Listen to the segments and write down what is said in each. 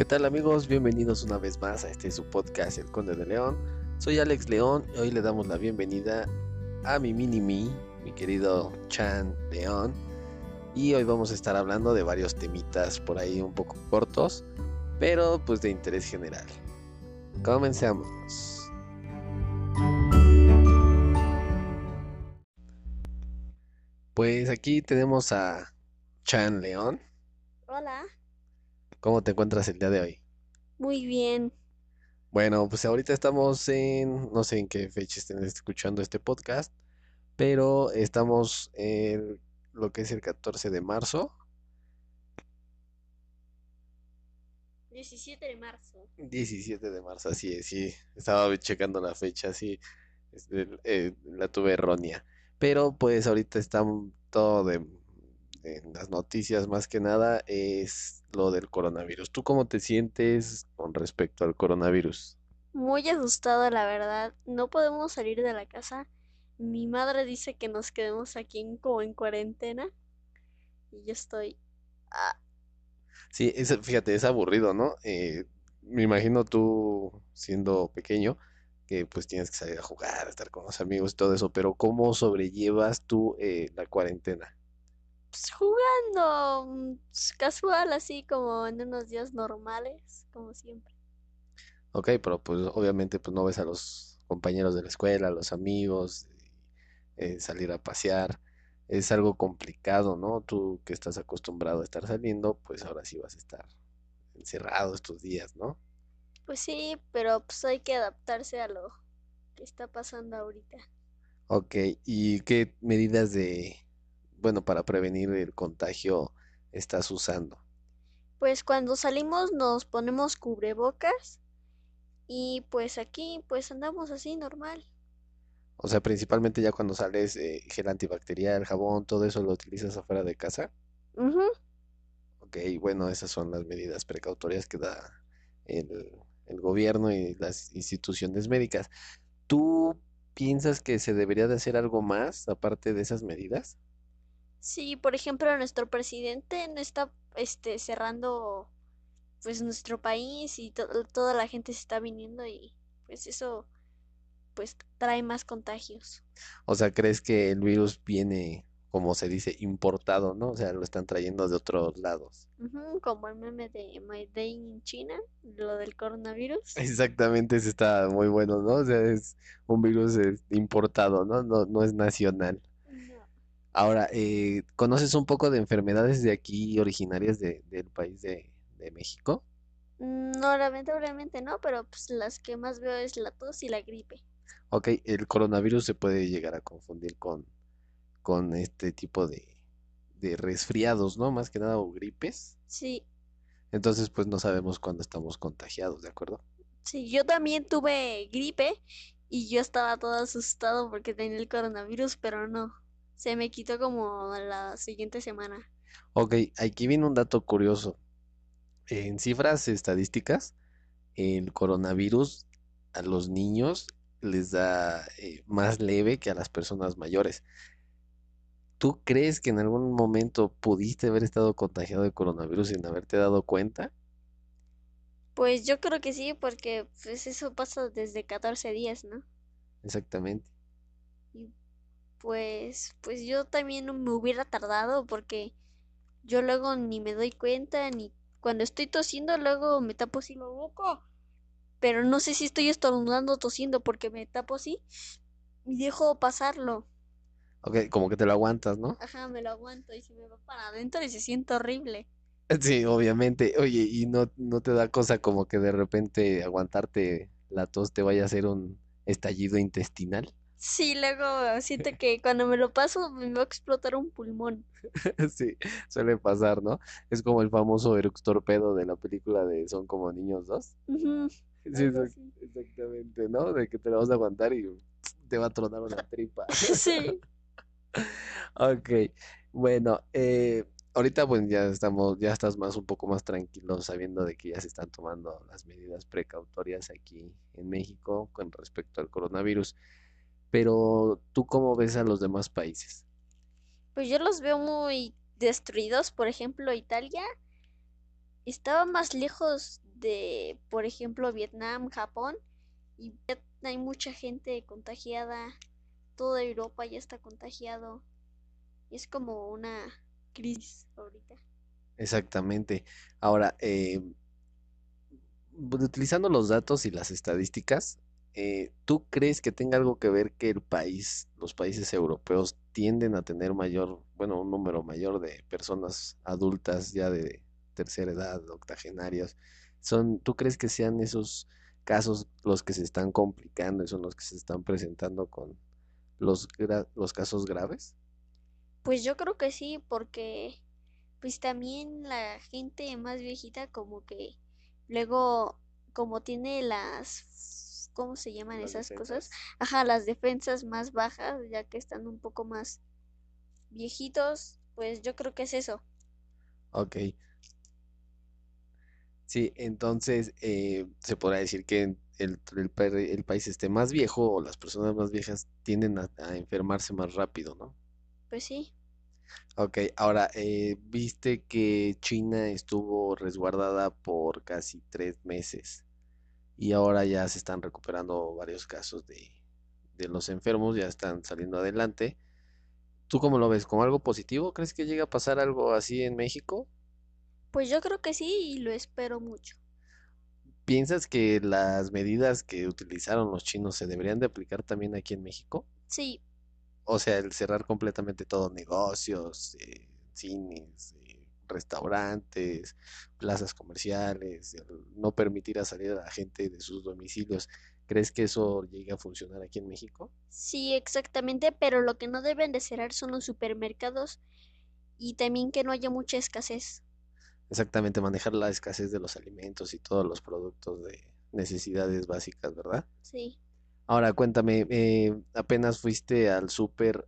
¿Qué tal amigos? Bienvenidos una vez más a este su podcast El Conde de León. Soy Alex León y hoy le damos la bienvenida a mi mini mi, mi querido Chan León. Y hoy vamos a estar hablando de varios temitas por ahí un poco cortos, pero pues de interés general. Comencemos. Pues aquí tenemos a Chan León. Hola, ¿Cómo te encuentras el día de hoy? muy bien. Bueno, pues ahorita estamos en, no sé en qué fecha estén escuchando este podcast, pero estamos en lo que es el 14 de marzo, 17 de marzo. 17 de marzo, así es, sí, estaba checando la fecha, sí, este, eh, la tuve errónea, pero pues ahorita está todo de, en las noticias más que nada es lo del coronavirus. ¿Tú cómo te sientes con respecto al coronavirus? Muy asustado, la verdad. No podemos salir de la casa. Mi madre dice que nos quedemos aquí en- como en cuarentena. Y yo estoy... ah, Sí, es, fíjate, es aburrido, ¿no? Eh, me imagino tú siendo pequeño que pues tienes que salir a jugar, estar con los amigos y todo eso, pero ¿cómo sobrellevas tú eh, la cuarentena? Pues, jugando mm, pues, casual, así como en unos días normales, como siempre. Ok, pero pues obviamente pues no ves a los compañeros de la escuela, a los amigos, eh, salir a pasear, es algo complicado, ¿no? Tú que estás acostumbrado a estar saliendo, pues ahora sí vas a estar encerrado estos días, ¿no? Pues sí, pero pues hay que adaptarse a lo que está pasando ahorita. Ok, ¿y qué medidas de, bueno, para prevenir el contagio estás usando? Pues cuando salimos nos ponemos cubrebocas y pues aquí pues andamos así normal. O sea, principalmente ya cuando sales, eh, gel antibacterial, jabón, todo eso lo utilizas afuera de casa. Ujú. Ok, bueno, esas son las medidas precautorias que da el, el gobierno y las instituciones médicas. ¿Tú piensas que se debería de hacer algo más aparte de esas medidas? Sí, por ejemplo, nuestro presidente no está este cerrando pues nuestro país y to- toda la gente se está viniendo y pues eso pues trae más contagios. O sea, ¿crees que el virus viene, como se dice, importado, ¿no? O sea, lo están trayendo de otros lados. Ujú, como el meme de My Day in China, lo del coronavirus. Exactamente, ese está muy bueno, ¿no? O sea, es un virus eh, importado, ¿no? No, no es nacional. Ahora, eh, ¿conoces un poco de enfermedades de aquí originarias de- del país de, de México? No, lamentablemente no, pero pues las que más veo es la tos y la gripe. Ok, el coronavirus se puede llegar a confundir con, con este tipo de, de resfriados, ¿no? Más que nada, o gripes. Sí, Entonces, pues no sabemos cuándo estamos contagiados, ¿de acuerdo? sí, yo también tuve gripe y yo estaba todo asustado porque tenía el coronavirus, pero no, se me quitó como la siguiente semana. Ok, aquí viene un dato curioso. En cifras estadísticas, el coronavirus a los niños les da eh, más leve que a las personas mayores. ¿Tú crees que en algún momento pudiste haber estado contagiado de coronavirus sin haberte dado cuenta? Pues yo creo que sí, porque pues eso pasa desde 14 días, ¿no? Exactamente. Pues, pues yo también no me hubiera tardado porque yo luego ni me doy cuenta, ni cuando estoy tosiendo luego me tapo así la boca, pero no sé si estoy estornudando tosiendo porque me tapo así y dejo pasarlo. Ok, como que te lo aguantas, ¿no? Ajá, me lo aguanto y se me va para adentro y se siente horrible. Sí, obviamente. Oye, ¿y no, no te da cosa como que de repente aguantarte la tos te vaya a hacer un estallido intestinal? Sí, luego siento que cuando me lo paso me va a explotar un pulmón. Sí, suele pasar, ¿no? Es como el famoso Erux Torpedo de la película de Son como niños dos. Ujú, Sí, exactamente, ¿no? De que te la vas a aguantar y te va a tronar una tripa. Sí. Ok, bueno, eh, ahorita pues ya estamos, ya estás más un poco más tranquilo sabiendo de que ya se están tomando las medidas precautorias aquí en México con respecto al coronavirus. Pero ¿tú cómo ves a los demás países? Pues yo los veo muy destruidos. Por ejemplo, Italia estaba más lejos de, por ejemplo, Vietnam, Japón, y hay mucha gente contagiada, toda Europa ya está contagiado. Es como una crisis ahorita. Exactamente. Ahora, eh, utilizando los datos y las estadísticas, eh, ¿tú crees que tenga algo que ver que el país, los países europeos tienden a tener mayor, bueno, un número mayor de personas adultas ya de tercera edad, octogenarias? Son, ¿tú crees que sean esos casos los que se están complicando y son los que se están presentando con los, los casos graves? Pues yo creo que sí, porque pues también la gente más viejita como que luego como tiene las, ¿cómo se llaman Las esas cosas? Ajá, las defensas más bajas, ya que están un poco más viejitos, pues yo creo que es eso. Ok. Sí, entonces eh, se podrá decir que el, el, pa- el país esté más viejo o las personas más viejas tienden a, a enfermarse más rápido, ¿no? Pues sí, Ok, ahora, eh, viste que China estuvo resguardada por casi tres meses y ahora ya se están recuperando varios casos de, de los enfermos, ya están saliendo adelante. ¿Tú cómo lo ves? ¿Como algo positivo? ¿Crees que llega a pasar algo así en México? pues yo creo que sí y lo espero mucho. ¿Piensas que las medidas que utilizaron los chinos se deberían de aplicar también aquí en México? Sí, O sea, el cerrar completamente todos negocios, eh, cines, restaurantes, plazas comerciales, no permitir a salir a la gente de sus domicilios. ¿Crees que eso llegue a funcionar aquí en México? sí, exactamente, pero lo que no deben de cerrar son los supermercados y también que no haya mucha escasez. Exactamente, manejar la escasez de los alimentos y todos los productos de necesidades básicas, ¿verdad? Sí. Ahora cuéntame, eh, apenas fuiste al súper,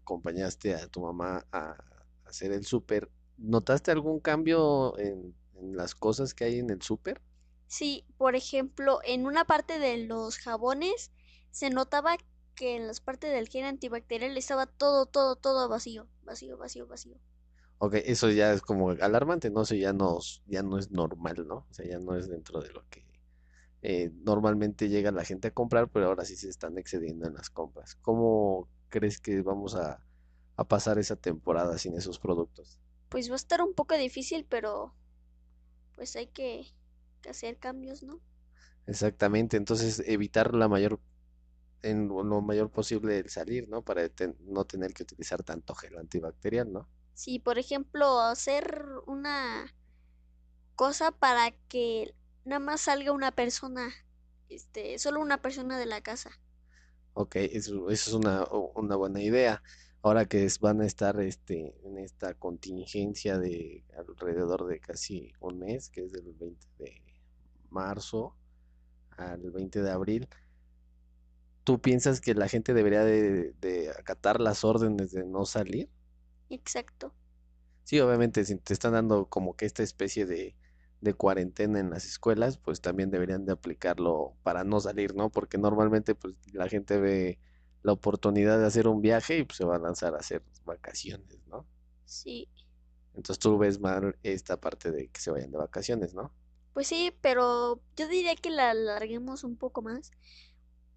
acompañaste a tu mamá a hacer el súper, ¿notaste algún cambio en, en las cosas que hay en el súper? Sí, por ejemplo, en una parte de los jabones se notaba que en las partes del gel antibacterial estaba todo, todo, todo vacío, vacío, vacío, vacío. Ok, eso ya es como alarmante, ¿no? Eso ya no, ya no es normal, ¿no? O sea, ya no es dentro de lo que eh, normalmente llega la gente a comprar, pero ahora sí se están excediendo en las compras. ¿Cómo crees que vamos a, a pasar esa temporada sin esos productos? Pues va a estar un poco difícil, pero pues hay que, que hacer cambios, ¿no? Exactamente, entonces evitar la mayor, en lo mayor posible el salir, ¿no? Para ten- no tener que utilizar tanto gel antibacterial, ¿no? Si, por ejemplo, hacer una cosa para que nada más salga una persona, este, solo una persona de la casa. Ok, eso, eso es una, una buena idea. Ahora que van a estar este, en esta contingencia de alrededor de casi un mes, que es del 20 de marzo al 20 de abril, ¿tú piensas que la gente debería de, de acatar las órdenes de no salir? Exacto. Sí, obviamente, si te están dando como que esta especie de, de cuarentena en las escuelas, pues también deberían de aplicarlo para no salir, ¿no? Porque normalmente pues la gente ve la oportunidad de hacer un viaje y pues se va a lanzar a hacer vacaciones, ¿no? Sí. Entonces tú ves mal esta parte de que se vayan de vacaciones, ¿no? Pues sí, pero yo diría que la alarguemos un poco más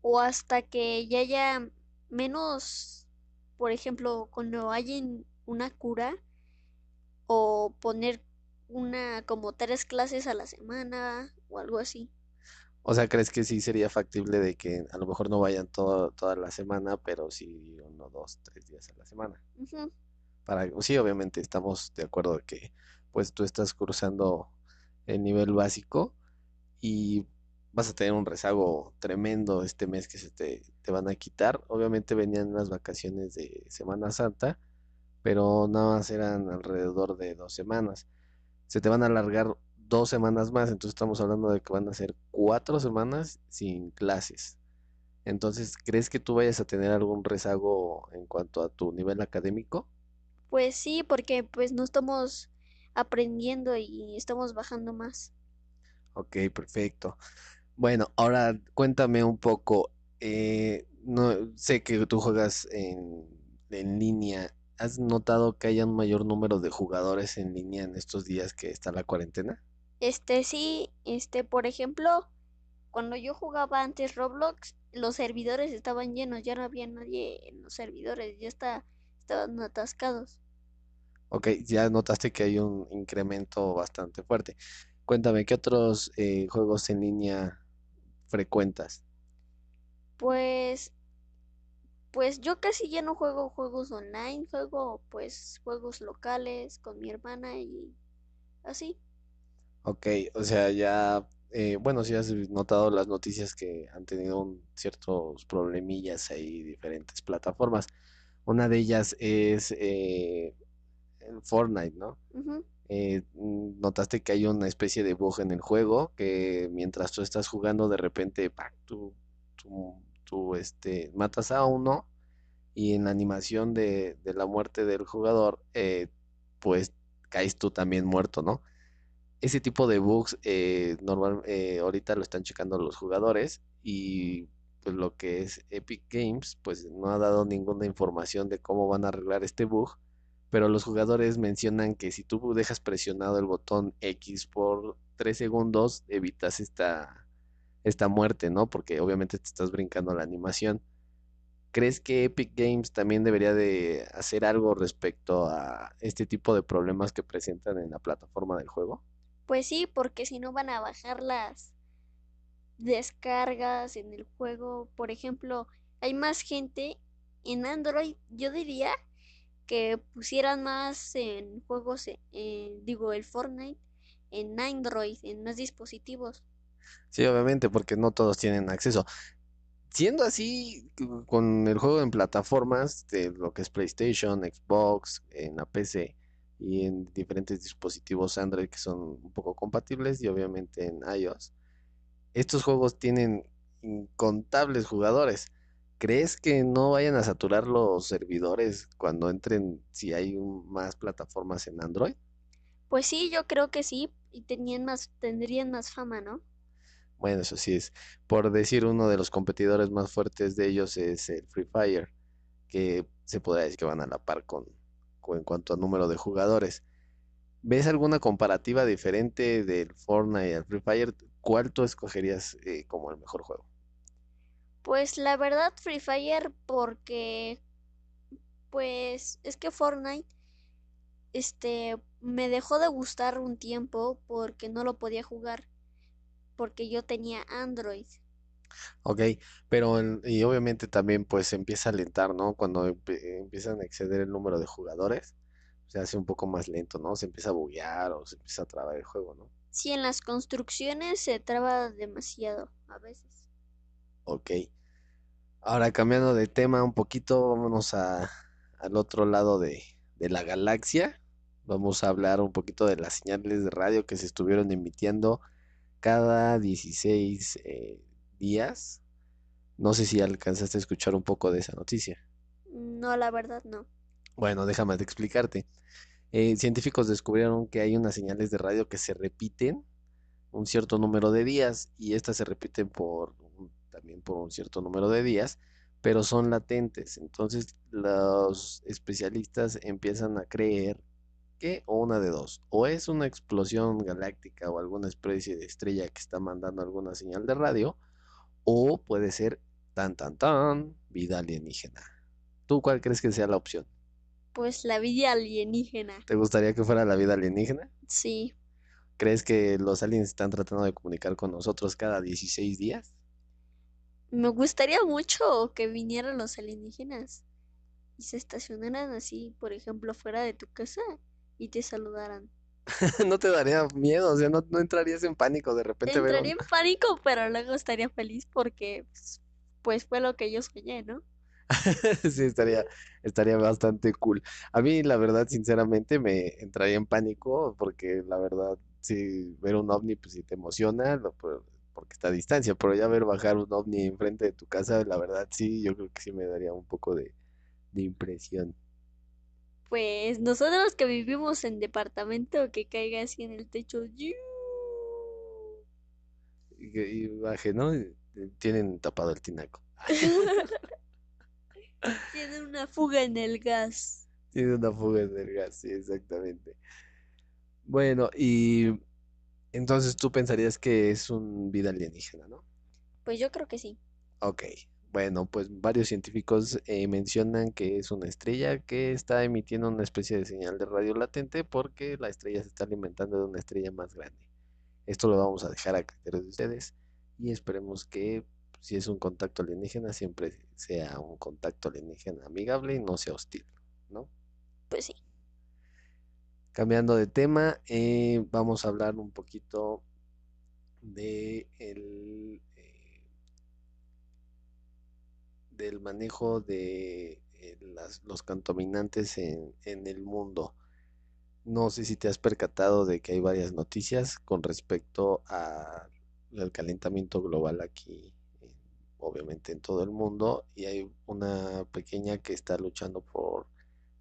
o hasta que ya haya menos, por ejemplo, cuando haya una cura o poner una como tres clases a la semana o algo así. O sea, ¿crees que sí sería factible de que a lo mejor no vayan todo, toda la semana, pero sí uno, dos, tres días a la semana? Ujú, Para, sí, obviamente estamos de acuerdo de que pues tú estás cursando el nivel básico y vas a tener un rezago tremendo este mes que se te, te van a quitar. Obviamente venían las vacaciones de Semana Santa, pero nada más eran alrededor de dos semanas. Se te van a alargar dos semanas más, entonces estamos hablando de que van a ser cuatro semanas sin clases. Entonces, ¿crees que tú vayas a tener algún rezago en cuanto a tu nivel académico? Pues sí, porque pues no estamos aprendiendo y estamos bajando más. Ok, perfecto. Bueno, ahora cuéntame un poco. eh, no, sé que tú juegas en, en línea. ¿Has notado que haya un mayor número de jugadores en línea en estos días que está la cuarentena? Este sí, este, por ejemplo, cuando yo jugaba antes Roblox, los servidores estaban llenos, ya no había nadie en los servidores, ya está, estaban atascados. Ok, ya notaste que hay un incremento bastante fuerte. Cuéntame, ¿qué otros eh, juegos en línea frecuentas? Pues, pues yo casi ya no juego juegos online, juego pues juegos locales con mi hermana y así. Ok, o sea, ya, eh, bueno, si has notado las noticias que han tenido un- ciertos problemillas ahí, diferentes plataformas. Una de ellas es eh, el Fortnite, ¿no? Ujú. Eh, mm, notaste que hay una especie de bug en el juego que mientras tú estás jugando, de repente, ¡pac! tú, tú, tú, este, matas a uno y en la animación de, de la muerte del jugador, eh, pues caes tú también muerto, ¿no? Ese tipo de bugs eh, normal, eh, ahorita lo están checando los jugadores y pues lo que es Epic Games pues no ha dado ninguna información de cómo van a arreglar este bug, pero los jugadores mencionan que si tú dejas presionado el botón X por 3 segundos evitas esta, esta muerte, ¿no? Porque obviamente te estás brincando la animación. ¿Crees que Epic Games también debería de hacer algo respecto a este tipo de problemas que presentan en la plataforma del juego? Pues sí, porque si no van a bajar las descargas en el juego. Por ejemplo, hay más gente en Android. Yo diría que pusieran más en juegos, eh, eh, digo, el Fortnite en Android, en más dispositivos. Sí, obviamente, porque no todos tienen acceso. Siendo así, con el juego en plataformas de lo que es PlayStation, Xbox, en la PC y en diferentes dispositivos Android que son un poco compatibles y obviamente en iOS, estos juegos tienen incontables jugadores. ¿Crees que no vayan a saturar los servidores cuando entren si hay un- más plataformas en Android? Pues sí, yo creo que sí, y tenían más, tendrían más fama, ¿no? Bueno, eso sí es. Por decir, uno de los competidores más fuertes de ellos es el Free Fire, que se podría decir que van a la par con, con- en cuanto a número de jugadores. ¿Ves alguna comparativa diferente del Fortnite al Free Fire? ¿Cuál tú escogerías eh, como el mejor juego? Pues la verdad, Free Fire, porque pues es que Fortnite, este, me dejó de gustar un tiempo porque no lo podía jugar, porque yo tenía Android. Ok, pero en- y obviamente también pues se empieza a alentar, ¿no? Cuando empe- empiezan a exceder el número de jugadores, se hace un poco más lento, ¿no? Se empieza a buguear o se empieza a trabar el juego, ¿no? Sí, en las construcciones se traba demasiado a veces. Ok. Ahora cambiando de tema un poquito, vámonos a, al otro lado de, de la galaxia. Vamos a hablar un poquito de las señales de radio que se estuvieron emitiendo cada 16 eh, días. No sé si alcanzaste a escuchar un poco de esa noticia. No, la verdad no. Bueno, déjame de explicarte. Eh, científicos descubrieron que hay unas señales de radio que se repiten un cierto número de días y estas se repiten por también por un cierto número de días, pero son latentes. Entonces los especialistas empiezan a creer que o una de dos, o es una explosión galáctica o alguna especie de estrella que está mandando alguna señal de radio, o puede ser tan tan tan vida alienígena. ¿Tú cuál crees que sea la opción? Pues la vida alienígena. ¿Te gustaría que fuera la vida alienígena? Sí, ¿Crees que los aliens están tratando de comunicar con nosotros cada 16 días? me gustaría mucho que vinieran los alienígenas y se estacionaran así, por ejemplo, fuera de tu casa y te saludaran. ¿No te daría miedo? O sea, ¿no, no entrarías en pánico de repente ver Entraría en pánico, pero luego estaría feliz porque pues, pues fue lo que yo soñé, ¿no? Sí, estaría, estaría bastante cool. A mí, la verdad, sinceramente, me entraría en pánico porque, la verdad, sí, ver un ovni, pues sí te emociona, porque está a distancia, pero ya ver bajar un ovni enfrente de tu casa, la verdad, sí, yo creo que sí me daría un poco de, de impresión. Pues nosotros que vivimos en departamento que caiga así en el techo. Y, y baje, ¿no? Y Tienen tapado el tinaco. Tiene una fuga en el gas. Tiene una fuga del gas, sí, exactamente. Bueno, y Entonces tú pensarías que es un vida alienígena, ¿no? Pues yo creo que sí. Ok, bueno, pues varios científicos eh, mencionan que es una estrella que está emitiendo una especie de señal de radio latente porque la estrella se está alimentando de una estrella más grande. Esto lo vamos a dejar a criterio de ustedes y esperemos que si es un contacto alienígena siempre sea un contacto alienígena amigable y no sea hostil, ¿no? Pues sí. Cambiando de tema, eh, vamos a hablar un poquito de el, eh, del manejo de eh, las- los contaminantes en, en el mundo. No sé si te has percatado de que hay varias noticias con respecto al calentamiento global aquí, en- obviamente en todo el mundo, y hay una pequeña que está luchando por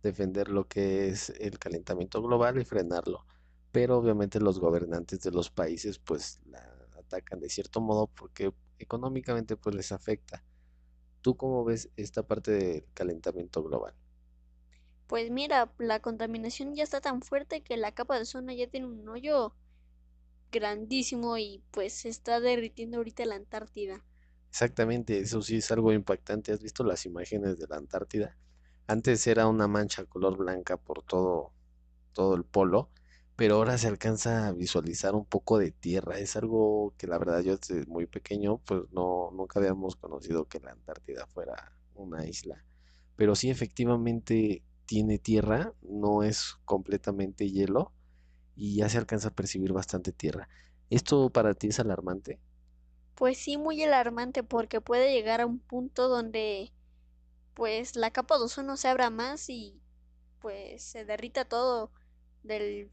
defender lo que es el calentamiento global y frenarlo. Pero obviamente los gobernantes de los países pues la atacan de cierto modo porque económicamente pues les afecta. ¿Tú cómo ves esta parte del calentamiento global? Pues mira, la contaminación ya está tan fuerte que la capa de ozono ya tiene un hoyo grandísimo y pues se está derritiendo ahorita la Antártida. Exactamente, eso sí es algo impactante. ¿Has visto las imágenes de la Antártida? Antes era una mancha color blanca por todo, todo el polo, pero ahora se alcanza a visualizar un poco de tierra. Es algo que la verdad yo desde muy pequeño pues no, nunca habíamos conocido que la Antártida fuera una isla. Pero sí efectivamente tiene tierra, no es completamente hielo y ya se alcanza a percibir bastante tierra. ¿Esto para ti es alarmante? Pues sí, muy alarmante porque puede llegar a un punto donde pues la capa de ozono se abra más y pues se derrita todo del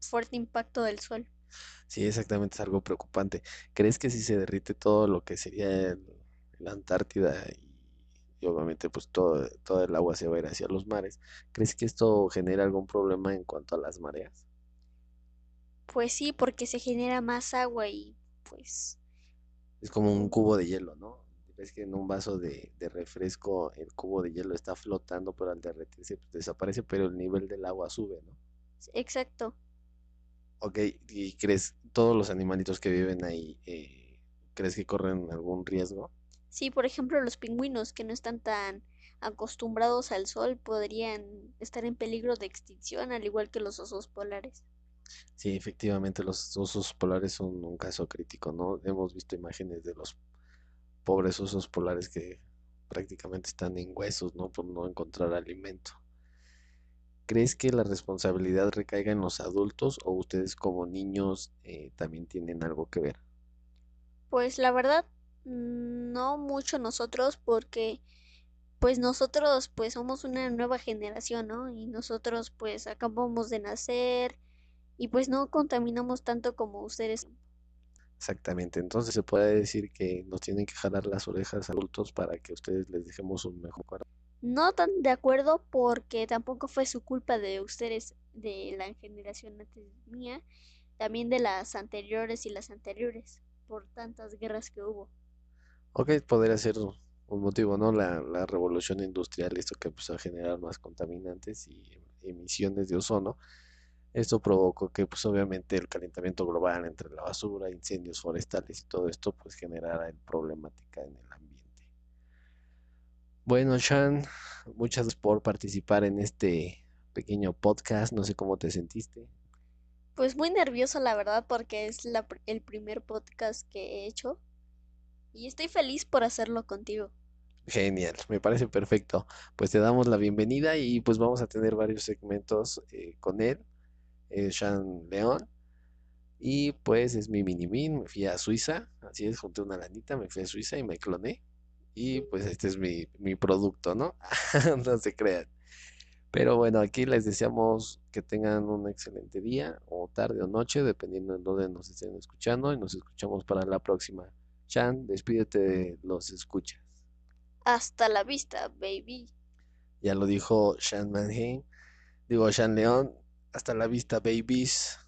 fuerte impacto del sol. Sí, exactamente, es algo preocupante. ¿Crees que si se derrite todo lo que sería la Antártida y, y obviamente pues todo, todo el agua se va a ir hacia los mares, ¿crees que esto genera algún problema en cuanto a las mareas? Pues sí, porque se genera más agua y pues Es como un cubo de hielo, ¿no? Ves que en un vaso de, de refresco el cubo de hielo está flotando, pero al derretirse pues, desaparece, pero el nivel del agua sube, ¿no? exacto. Ok, ¿y crees todos los animalitos que viven ahí, eh, crees que corren algún riesgo? Sí, por ejemplo, los pingüinos que no están tan acostumbrados al sol podrían estar en peligro de extinción, al igual que los osos polares. Sí, efectivamente, los osos polares son un caso crítico, ¿no? Hemos visto imágenes de los pobres osos polares que prácticamente están en huesos, ¿no? Por no encontrar alimento. ¿Crees que la responsabilidad recaiga en los adultos o ustedes como niños eh, también tienen algo que ver? Pues la verdad, mm, no mucho nosotros porque pues nosotros pues somos una nueva generación, ¿no? Y nosotros pues acabamos de nacer y pues no contaminamos tanto como ustedes. Exactamente, entonces se puede decir que nos tienen que jalar las orejas adultos para que ustedes les dejemos un mejor cuerpo. No tan de acuerdo porque tampoco fue su culpa de ustedes, de la generación antes mía, también de las anteriores y las anteriores, por tantas guerras que hubo. Ok, podría ser un motivo, ¿no? La, la revolución industrial, esto que empezó a generar más contaminantes y emisiones de ozono. Esto provocó que, pues obviamente, el calentamiento global entre la basura, incendios forestales y todo esto, pues generara el problemática en el ambiente. Bueno, Shan, muchas gracias por participar en este pequeño podcast. No sé cómo te sentiste. Pues muy nervioso la verdad porque es la el primer podcast que he hecho y estoy feliz por hacerlo contigo. Genial, me parece perfecto. Pues te damos la bienvenida y pues vamos a tener varios segmentos eh, con él, eh, Shan León. Y pues es mi mini min, me fui a Suiza, así es, junté una lanita, me fui a Suiza y me cloné. Y pues este es mi, mi producto, ¿no? No se crean. Pero bueno, aquí les deseamos que tengan un excelente día, o tarde o noche, dependiendo de dónde nos estén escuchando, y nos escuchamos para la próxima. Chan, despídete de los escuchas. Hasta la vista, baby. Ya lo dijo Shan Manheim, digo Shan León, hasta la vista, babies.